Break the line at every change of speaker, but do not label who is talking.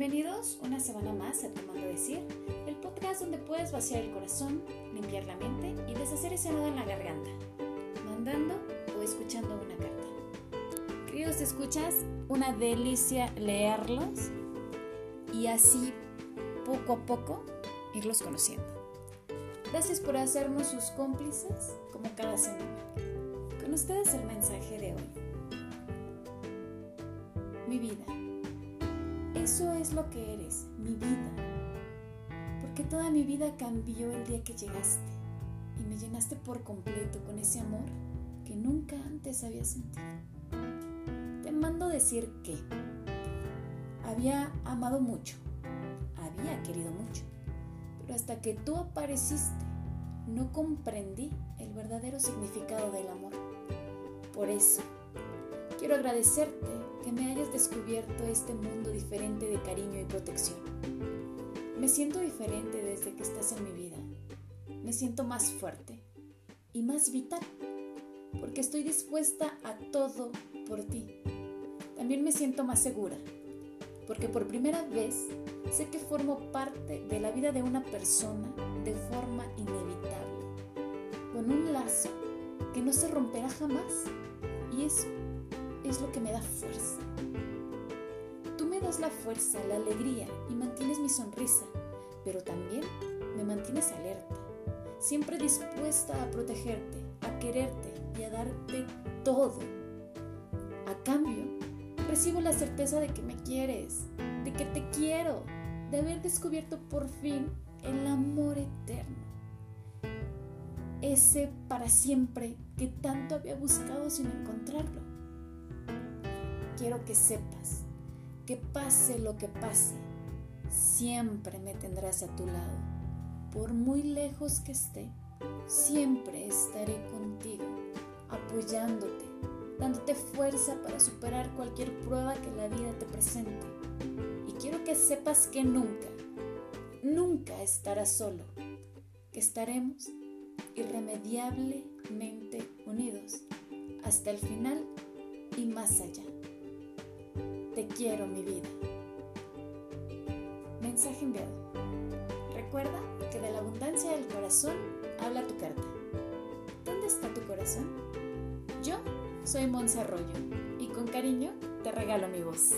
Bienvenidos una semana más a Tomando Decir, el podcast donde puedes vaciar el corazón, limpiar la mente y deshacer ese nudo en la garganta, mandando o escuchando una carta. Queridos escuchas, una delicia leerlos y así poco a poco irlos conociendo. Gracias por hacernos sus cómplices como cada semana. Con ustedes el mensaje de hoy. Mi vida eso es lo que eres, mi vida. Porque toda mi vida cambió el día que llegaste y me llenaste por completo con ese amor que nunca antes había sentido. Te mando decir que había amado mucho, había querido mucho, pero hasta que tú apareciste no comprendí el verdadero significado del amor. Por eso, quiero agradecerte que me hayas descubierto este mundo diferente de cariño y protección. Me siento diferente desde que estás en mi vida. Me siento más fuerte y más vital porque estoy dispuesta a todo por ti. También me siento más segura porque por primera vez sé que formo parte de la vida de una persona de forma inevitable, con un lazo que no se romperá jamás. Y eso es lo que me da fuerza. Tú me das la fuerza, la alegría y mantienes mi sonrisa, pero también me mantienes alerta, siempre dispuesta a protegerte, a quererte y a darte todo. A cambio, recibo la certeza de que me quieres, de que te quiero, de haber descubierto por fin el amor eterno. Ese para siempre que tanto había buscado sin encontrarlo quiero que sepas que pase lo que pase, siempre me tendrás a tu lado. Por muy lejos que esté, siempre estaré contigo, apoyándote, dándote fuerza para superar cualquier prueba que la vida te presente. Y quiero que sepas que nunca, nunca estarás solo, que estaremos irremediablemente unidos hasta el final y más allá. Quiero, mi vida. Mensaje enviado. Recuerda que de la abundancia del corazón habla tu carta. ¿Dónde está tu corazón? Yo soy Monse Arroyo y con cariño te regalo mi voz.